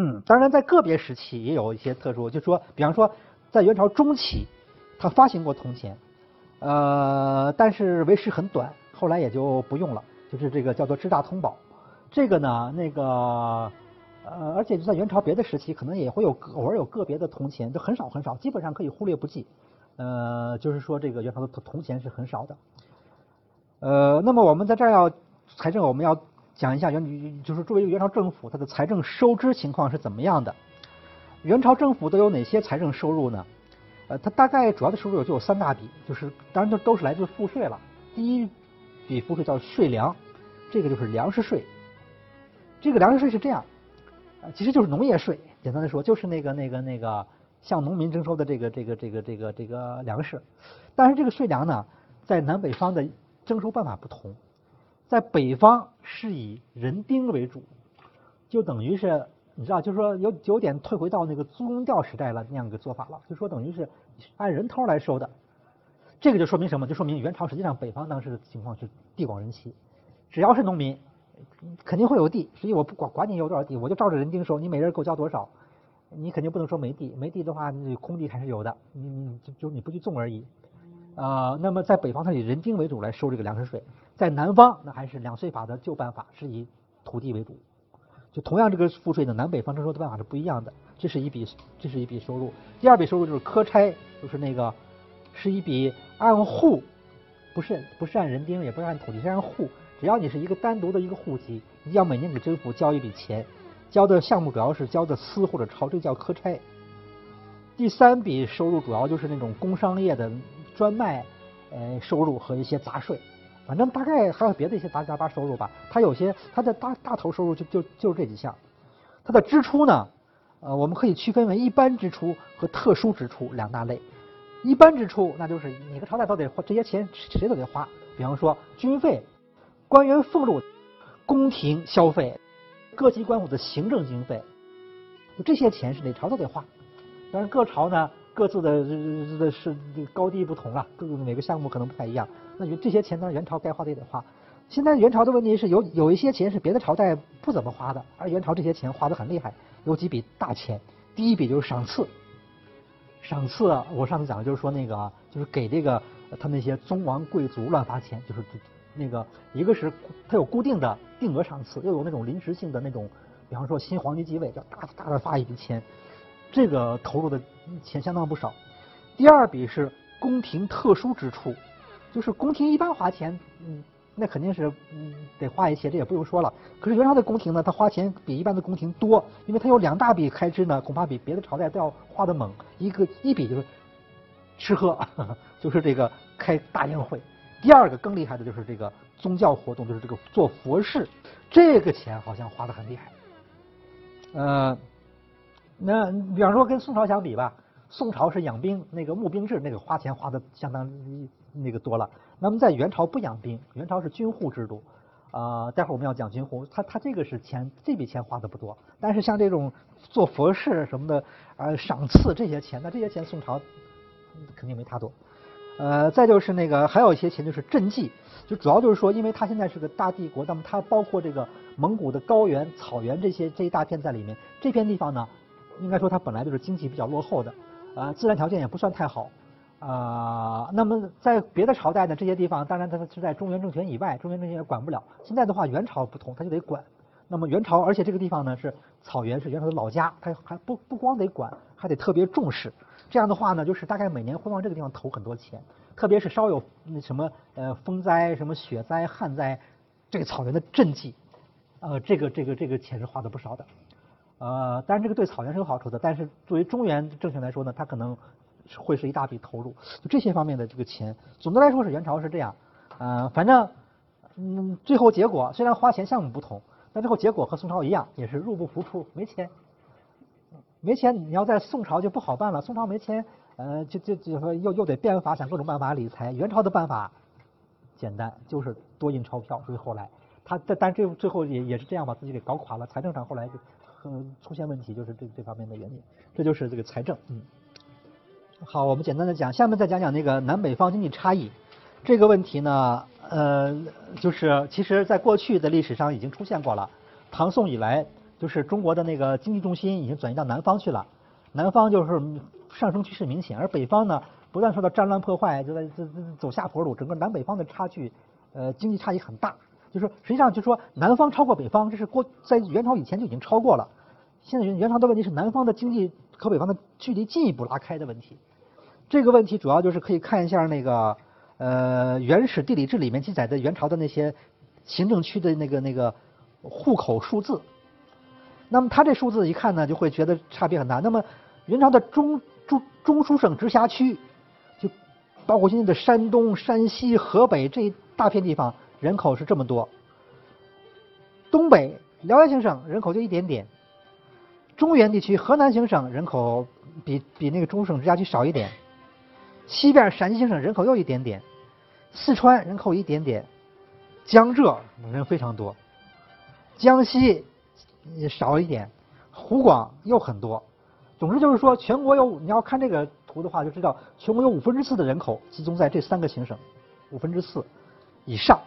嗯，当然在个别时期也有一些特殊，就说比方说在元朝中期，他发行过铜钱，呃，但是为时很短，后来也就不用了，就是这个叫做支大通宝。这个呢，那个呃，而且就在元朝别的时期，可能也会有偶尔有个别的铜钱，就很少很少，基本上可以忽略不计。呃，就是说这个元朝的铜铜钱是很少的。呃，那么我们在这儿要财政，我们要讲一下元，就是作为元朝政府它的财政收支情况是怎么样的。元朝政府都有哪些财政收入呢？呃，它大概主要的收入就有三大笔，就是当然都都是来自赋税了。第一笔赋税叫税粮，这个就是粮食税。这个粮食税是这样，呃，其实就是农业税，简单的说就是那个那个那个向农民征收的这个这个这个这个这个粮食。但是这个税粮呢，在南北方的征收办法不同，在北方是以人丁为主，就等于是你知道，就是说有有点退回到那个租庸调时代了那样一个做法了，就说等于是按人头来收的。这个就说明什么？就说明元朝实际上北方当时的情况是地广人稀，只要是农民，肯定会有地，所以我不管管你有多少地，我就照着人丁收，你每人给我交多少，你肯定不能说没地，没地的话，你空地还是有的，你你就就你不去种而已。啊，那么在北方它以人丁为主来收这个粮食税，在南方那还是两税法的旧办法，是以土地为主。就同样这个赋税呢，南北方征收的办法是不一样的。这是一笔，这是一笔收入。第二笔收入就是科差，就是那个是一笔按户，不是不是按人丁，也不是按土地，是按户。只要你是一个单独的一个户籍，你要每年给政府交一笔钱，交的项目主要是交的私或者钞，这叫科差。第三笔收入主要就是那种工商业的。专卖，呃，收入和一些杂税，反正大概还有别的一些杂七杂八收入吧。它有些它的大大头收入就就就是这几项。它的支出呢，呃，我们可以区分为一般支出和特殊支出两大类。一般支出那就是每个朝代都得花这些钱，谁都得花。比方说军费、官员俸禄、宫廷消费、各级官府的行政经费，就这些钱是哪朝都得花。但是各朝呢？各自的这这是高低不同啊，各个每个项目可能不太一样。那你这些钱呢，元朝该花的也得花。现在元朝的问题是有有一些钱是别的朝代不怎么花的，而元朝这些钱花的很厉害。有几笔大钱，第一笔就是赏赐。赏赐啊，我上次讲的就是说那个就是给这个他那些宗王贵族乱发钱，就是那个一个是他有固定的定额赏赐，又有那种临时性的那种，比方说新皇帝继位，要大大的发一笔钱。这个投入的钱相当不少。第二笔是宫廷特殊支出，就是宫廷一般花钱，嗯，那肯定是嗯得花一些，这也不用说了。可是元朝的宫廷呢，他花钱比一般的宫廷多，因为他有两大笔开支呢，恐怕比别的朝代都要花的猛。一个一笔就是吃喝，就是这个开大宴会；第二个更厉害的就是这个宗教活动，就是这个做佛事，这个钱好像花的很厉害，呃。那比方说跟宋朝相比吧，宋朝是养兵，那个募兵制，那个花钱花的相当那个多了。那么在元朝不养兵，元朝是军户制度，啊，待会儿我们要讲军户，他他这个是钱，这笔钱花的不多。但是像这种做佛事什么的，啊，赏赐这些钱，那这些钱宋朝肯定没他多。呃，再就是那个还有一些钱就是赈济，就主要就是说，因为他现在是个大帝国，那么它包括这个蒙古的高原、草原这些这一大片在里面，这片地方呢。应该说，它本来就是经济比较落后的，啊，自然条件也不算太好，啊，那么在别的朝代呢，这些地方当然它是在中原政权以外，中原政权也管不了。现在的话，元朝不同，它就得管。那么元朝，而且这个地方呢是草原，是元朝的老家，它还不不光得管，还得特别重视。这样的话呢，就是大概每年会往这个地方投很多钱，特别是稍有那什么呃风灾、什么雪灾、旱灾，这个草原的赈济，呃，这个这个这个钱是花的不少的。呃，当然这个对草原是有好处的，但是作为中原政权来说呢，它可能会是一大笔投入，就这些方面的这个钱，总的来说是元朝是这样，呃，反正嗯，最后结果虽然花钱项目不同，但最后结果和宋朝一样，也是入不敷出，没钱，没钱你要在宋朝就不好办了，宋朝没钱，呃，就就就说又又得变法，想各种办法理财，元朝的办法简单，就是多印钞票，所以后来他但但最最后也也是这样把自己给搞垮了，财政上后来就就。嗯，出现问题就是这这方面的原因，这就是这个财政。嗯，好，我们简单的讲，下面再讲讲那个南北方经济差异这个问题呢。呃，就是其实在过去的历史上已经出现过了，唐宋以来就是中国的那个经济重心已经转移到南方去了，南方就是上升趋势明显，而北方呢不断受到战乱破坏，就在这这走下坡路，整个南北方的差距，呃，经济差异很大。就是实际上就说南方超过北方，这是过在元朝以前就已经超过了。现在元元朝的问题是南方的经济和北方的距离进一步拉开的问题。这个问题主要就是可以看一下那个呃《原始地理志》里面记载的元朝的那些行政区的那个那个户口数字。那么他这数字一看呢，就会觉得差别很大。那么元朝的中中中书省直辖区，就包括现在的山东、山西、河北这一大片地方。人口是这么多，东北辽源行省人口就一点点，中原地区河南行省人口比比那个中省直辖区少一点，西边陕西行省人口又一点点，四川人口一点点，江浙人非常多，江西少一点，湖广又很多，总之就是说全国有你要看这个图的话就知道全国有五分之四的人口集中在这三个行省，五分之四以上。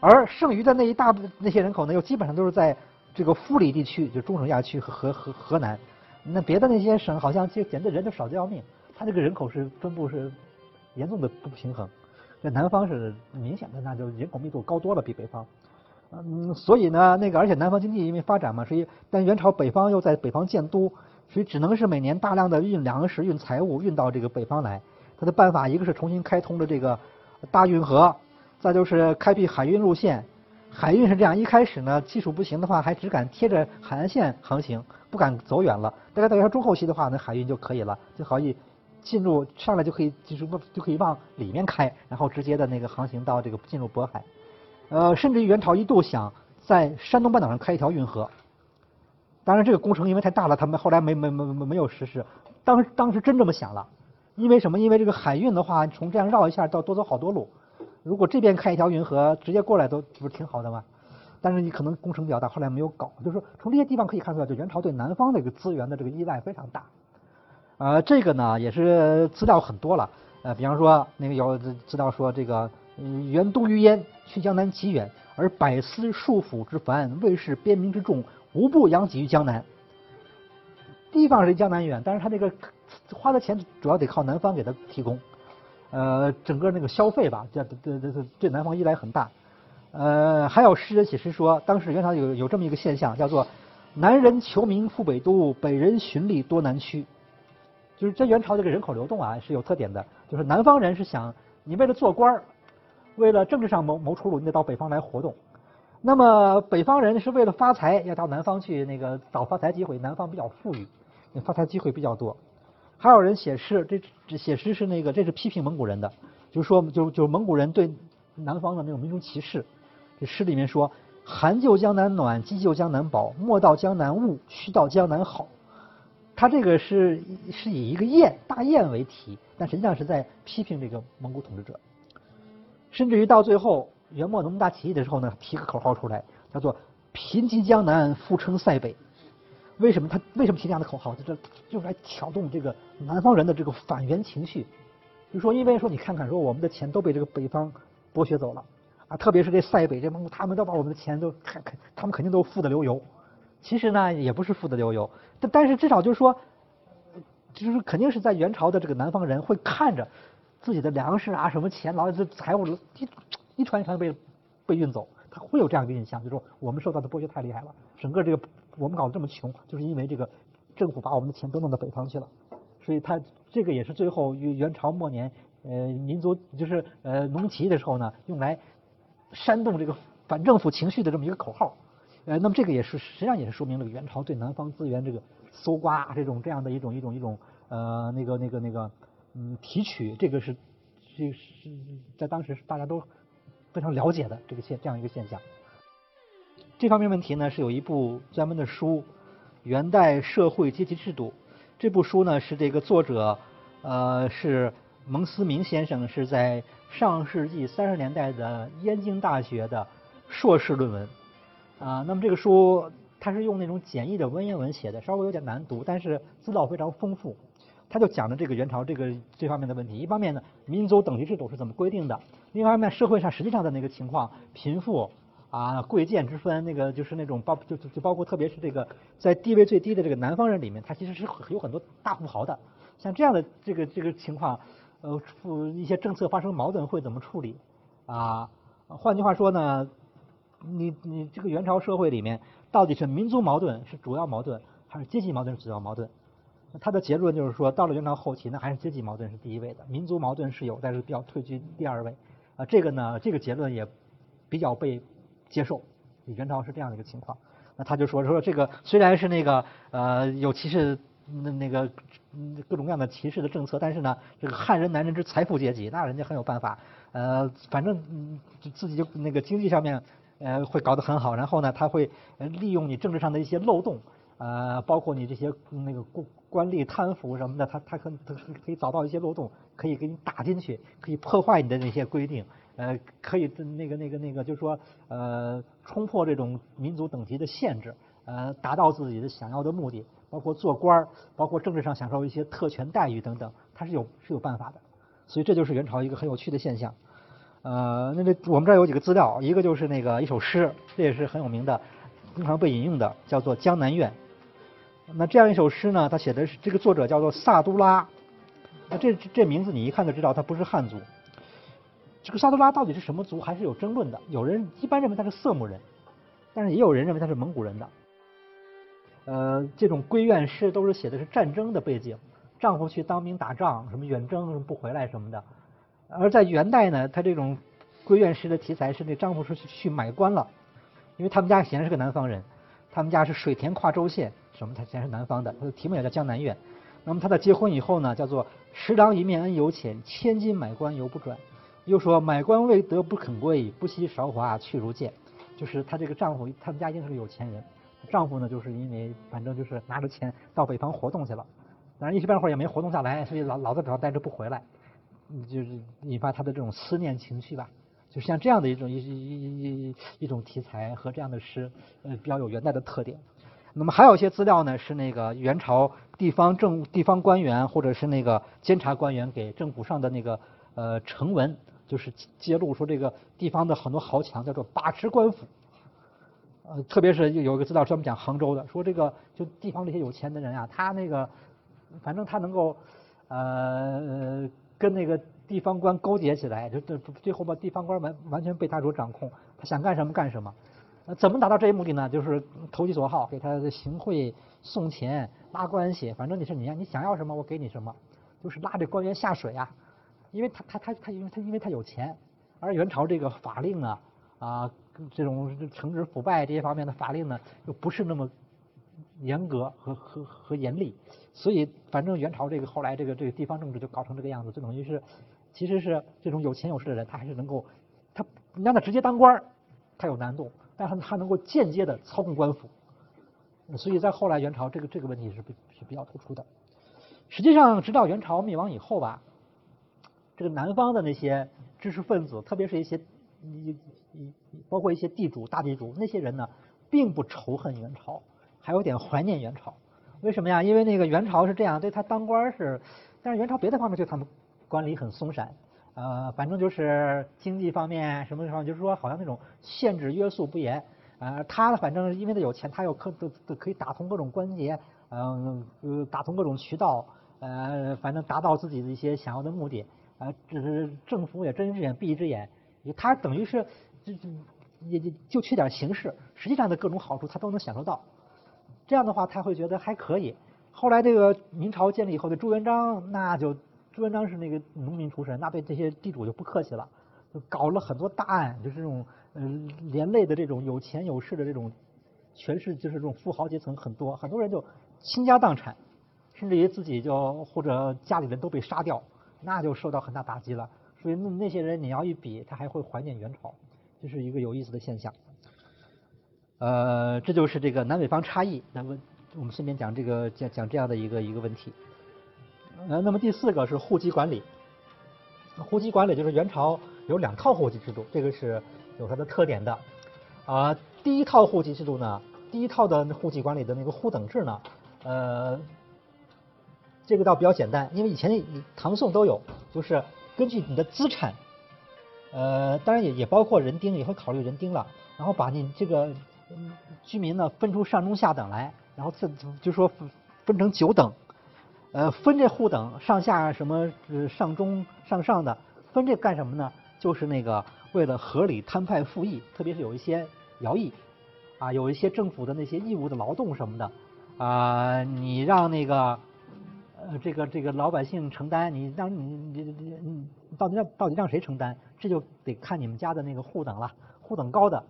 而剩余的那一大部那些人口呢，又基本上都是在这个富里地区，就中省亚区和河河河南。那别的那些省好像就简直人都少得要命，它这个人口是分布是严重的不平衡。在南方是明显的，那就人口密度高多了，比北方。嗯，所以呢，那个而且南方经济因为发展嘛，所以但元朝北方又在北方建都，所以只能是每年大量的运粮食、运财物运到这个北方来。他的办法一个是重新开通了这个大运河。再就是开辟海运路线，海运是这样，一开始呢技术不行的话，还只敢贴着海岸线航行，不敢走远了。大概到说中后期的话，那海运就可以了，就可以进入上来就可以就是就可以往里面开，然后直接的那个航行到这个进入渤海。呃，甚至于元朝一度想在山东半岛上开一条运河，当然这个工程因为太大了，他们后来没没没没没有实施。当当时真这么想了，因为什么？因为这个海运的话，从这样绕一下，到多走好多路。如果这边开一条运河，直接过来都不是挺好的吗？但是你可能工程比较大，后来没有搞。就是说，从这些地方可以看出来，就元朝对南方的一个资源的这个依赖非常大。呃，这个呢也是资料很多了。呃，比方说那个有资料说，这个元都于焉，去江南极远，而百司数府之繁，卫士边民之众，无不养己于江南。地方是江南远，但是他这个花的钱主要得靠南方给他提供。呃，整个那个消费吧，这这这这对南方依赖很大。呃，还有诗人写诗说，当时元朝有有这么一个现象，叫做“南人求名赴北都，北人寻利多南区”。就是这元朝这个人口流动啊是有特点的，就是南方人是想你为了做官儿，为了政治上谋谋出路，你得到北方来活动。那么北方人是为了发财，要到南方去那个找发财机会，南方比较富裕，发财机会比较多。还有人写诗，这这写诗是那个，这是批评蒙古人的，就是说，就就蒙古人对南方的那种民族歧视。这诗里面说：“寒就江南暖，饥就江南饱，莫到江南恶，须到江南好。”他这个是是以一个雁大雁为题，但实际上是在批评这个蒙古统治者。甚至于到最后元末农民大起义的时候呢，提个口号出来，叫做“贫瘠江南，富称塞北”。为什么他为什么提这样的口号？就是就是来挑动这个南方人的这个反元情绪。就说因为说你看看，说我们的钱都被这个北方剥削走了啊，特别是这塞北这蒙古，他们都把我们的钱都看看，他们肯定都富得流油。其实呢，也不是富得流油，但但是至少就是说，就是肯定是在元朝的这个南方人会看着自己的粮食啊，什么钱，老这财物一一船一船被被运走，他会有这样一个印象，就是说我们受到的剥削太厉害了，整个这个。我们搞得这么穷，就是因为这个政府把我们的钱都弄到北方去了，所以他这个也是最后元朝末年呃民族就是呃农民起义的时候呢，用来煽动这个反政府情绪的这么一个口号。呃，那么这个也是实际上也是说明了元朝对南方资源这个搜刮这种这样的一种一种一种呃那个那个那个嗯提取，这个是这是在当时大家都非常了解的这个现这样一个现象。这方面问题呢，是有一部专门的书《元代社会阶级制度》。这部书呢，是这个作者呃是蒙思明先生，是在上世纪三十年代的燕京大学的硕士论文啊。那么这个书它是用那种简易的文言文写的，稍微有点难读，但是资料非常丰富。他就讲了这个元朝这个这方面的问题。一方面呢，民族等级制度是怎么规定的；另一方面，社会上实际上的那个情况，贫富。啊贵贱之分，那个就是那种包就就就包括特别是这个在地位最低的这个南方人里面，他其实是有很多大富豪的。像这样的这个这个情况，呃，一些政策发生矛盾会怎么处理？啊，换句话说呢，你你这个元朝社会里面到底是民族矛盾是主要矛盾，还是阶级矛盾是主要矛盾？他的结论就是说，到了元朝后期，那还是阶级矛盾是第一位的，民族矛盾是有，但是比较退居第二位。啊，这个呢，这个结论也比较被接受。李元朝是这样的一个情况。那他就说说这个虽然是那个呃有歧视那那个各种各样的歧视的政策，但是呢，这个汉人男人之财富阶级，那人家很有办法。呃，反正自己就那个经济上面呃会搞得很好，然后呢，他会利用你政治上的一些漏洞。呃，包括你这些那个官官吏贪腐什么的，他他可他可以找到一些漏洞，可以给你打进去，可以破坏你的那些规定，呃，可以那个那个那个，就是说呃，冲破这种民族等级的限制，呃，达到自己的想要的目的，包括做官儿，包括政治上享受一些特权待遇等等，他是有是有办法的。所以这就是元朝一个很有趣的现象。呃，那个我们这儿有几个资料，一个就是那个一首诗，这也是很有名的，经常被引用的，叫做《江南怨》。那这样一首诗呢？他写的是这个作者叫做萨都拉。那这这名字你一看就知道他不是汉族。这个萨都拉到底是什么族，还是有争论的。有人一般认为他是色目人，但是也有人认为他是蒙古人的。呃，这种闺怨诗都是写的是战争的背景，丈夫去当兵打仗，什么远征什么不回来什么的。而在元代呢，他这种闺怨诗的题材是那丈夫是去去买官了，因为他们家显然是个南方人，他们家是水田跨州县。什么？他既然是南方的，他的题目也叫《江南怨》。那么他在结婚以后呢，叫做“十郎一面恩犹浅，千金买官犹不转”。又说“买官未得不肯归，不惜韶华去如剑”。就是她这个丈夫，他们家一定是个有钱人。丈夫呢，就是因为反正就是拿着钱到北方活动去了，但是一时半会儿也没活动下来，所以老老在这待着不回来，就是引发他的这种思念情绪吧。就像这样的一种一一一一种题材和这样的诗，呃，比较有元代的特点。那么还有一些资料呢，是那个元朝地方政地方官员或者是那个监察官员给政府上的那个呃呈文，就是揭露说这个地方的很多豪强叫做把持官府，呃，特别是有一个资料专门讲杭州的，说这个就地方这些有钱的人啊，他那个反正他能够呃跟那个地方官勾结起来，就这最后把地方官完完全被他所掌控，他想干什么干什么。怎么达到这一目的呢？就是投其所好，给他行贿、送钱、拉关系，反正你是你你想要什么，我给你什么，就是拉这官员下水啊。因为他他他他因为他因为他有钱，而元朝这个法令啊啊，这种惩治腐败这些方面的法令呢，又不是那么严格和和和严厉，所以反正元朝这个后来这个这个地方政治就搞成这个样子，就等于是其实是这种有钱有势的人，他还是能够他你让他直接当官他有难度。但是他能够间接的操控官府，所以在后来元朝这个这个问题是比是比较突出的。实际上，直到元朝灭亡以后吧，这个南方的那些知识分子，特别是一些一一包括一些地主大地主那些人呢，并不仇恨元朝，还有点怀念元朝。为什么呀？因为那个元朝是这样，对他当官是，但是元朝别的方面对他们管理很松散。呃，反正就是经济方面什么地方，就是说好像那种限制约束不严。呃，他反正因为他有钱，他又可都都可以打通各种关节，嗯，打通各种渠道，呃，反正达到自己的一些想要的目的。啊，这是政府也睁一只眼闭一只眼，他等于是就就也就就缺点形式，实际上的各种好处他都能享受到。这样的话，他会觉得还可以。后来这个明朝建立以后的朱元璋，那就。朱元璋是那个农民出身，那对这些地主就不客气了，就搞了很多大案，就是这种嗯连累的这种有钱有势的这种权势，就是这种富豪阶层很多，很多人就倾家荡产，甚至于自己就或者家里人都被杀掉，那就受到很大打击了。所以那那些人你要一比，他还会怀念元朝，这是一个有意思的现象。呃，这就是这个南北方差异。那么我们顺便讲这个讲讲这样的一个一个问题。呃，那么第四个是户籍管理。户籍管理就是元朝有两套户籍制度，这个是有它的特点的。啊，第一套户籍制度呢，第一套的户籍管理的那个户等制呢，呃，这个倒比较简单，因为以前唐宋都有，就是根据你的资产呃，当然也也包括人丁，也会考虑人丁了。然后把你这个居民呢分出上中下等来，然后这就说分成九等，呃，分这户等上下什么上中上上的，分这干什么呢？就是那个为了合理摊派赋役，特别是有一些徭役啊，有一些政府的那些义务的劳动什么的啊，你让那个。呃，这个这个老百姓承担，你让你你你你到底让到底让谁承担？这就得看你们家的那个户等了。户等高的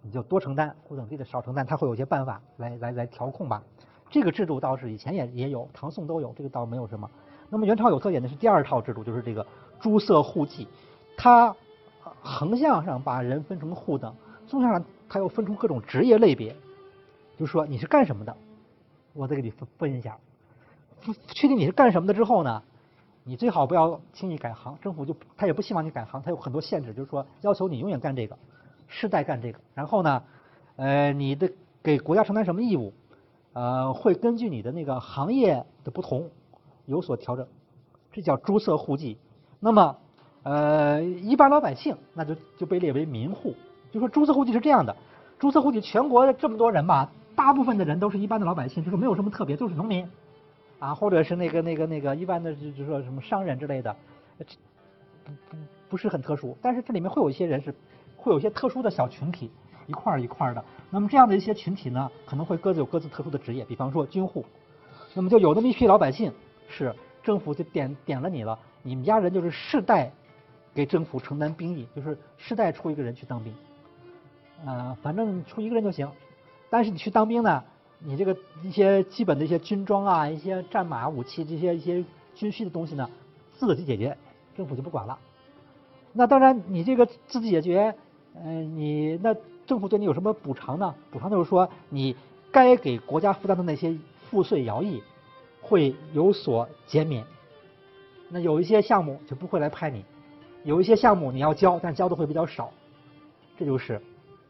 你就多承担，户等低的少承担。他会有些办法来来来调控吧。这个制度倒是以前也也有，唐宋都有，这个倒没有什么。那么元朝有特点的是第二套制度，就是这个诸色户籍。它横向上把人分成户等，纵向上它又分出各种职业类别，就说你是干什么的，我再给你分分一下。确定你是干什么的之后呢，你最好不要轻易改行。政府就他也不希望你改行，他有很多限制，就是说要求你永远干这个，世代干这个。然后呢，呃，你的给国家承担什么义务，呃，会根据你的那个行业的不同有所调整。这叫诸色户籍。那么，呃，一般老百姓那就就被列为民户。就说诸色户籍是这样的，诸色户籍全国的这么多人吧，大部分的人都是一般的老百姓，就是没有什么特别，就是农民。啊，或者是那个那个那个一般的就就说什么商人之类的，不不不是很特殊，但是这里面会有一些人是会有一些特殊的小群体一块儿一块儿的。那么这样的一些群体呢，可能会各自有各自特殊的职业，比方说军户。那么就有那么一批老百姓是政府就点点了你了，你们家人就是世代给政府承担兵役，就是世代出一个人去当兵，呃，反正出一个人就行。但是你去当兵呢？你这个一些基本的一些军装啊，一些战马武器这些一些军需的东西呢，自己解决，政府就不管了。那当然，你这个自己解决，嗯，你那政府对你有什么补偿呢？补偿就是说，你该给国家负担的那些赋税徭役会有所减免。那有一些项目就不会来派你，有一些项目你要交，但交的会比较少。这就是。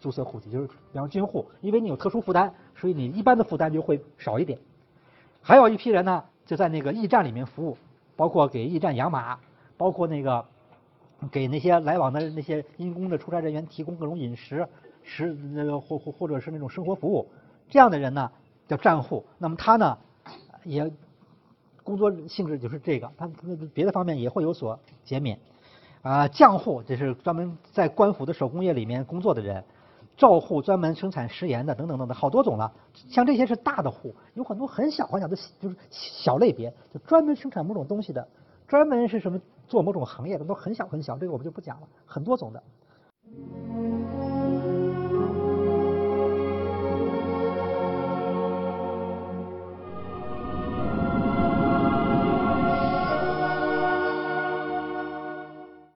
注册户籍就是，比方军户，因为你有特殊负担，所以你一般的负担就会少一点。还有一批人呢，就在那个驿站里面服务，包括给驿站养马，包括那个给那些来往的那些因公的出差人员提供各种饮食、食那个或或或者是那种生活服务。这样的人呢叫站户。那么他呢也工作性质就是这个，他他别的方面也会有所减免。啊，匠户这是专门在官府的手工业里面工作的人。照户专门生产食盐的等等等等，好多种了。像这些是大的户，有很多很小很小的，就是小类别，就专门生产某种东西的，专门是什么做某种行业的，都很小很小。这个我们就不讲了，很多种的。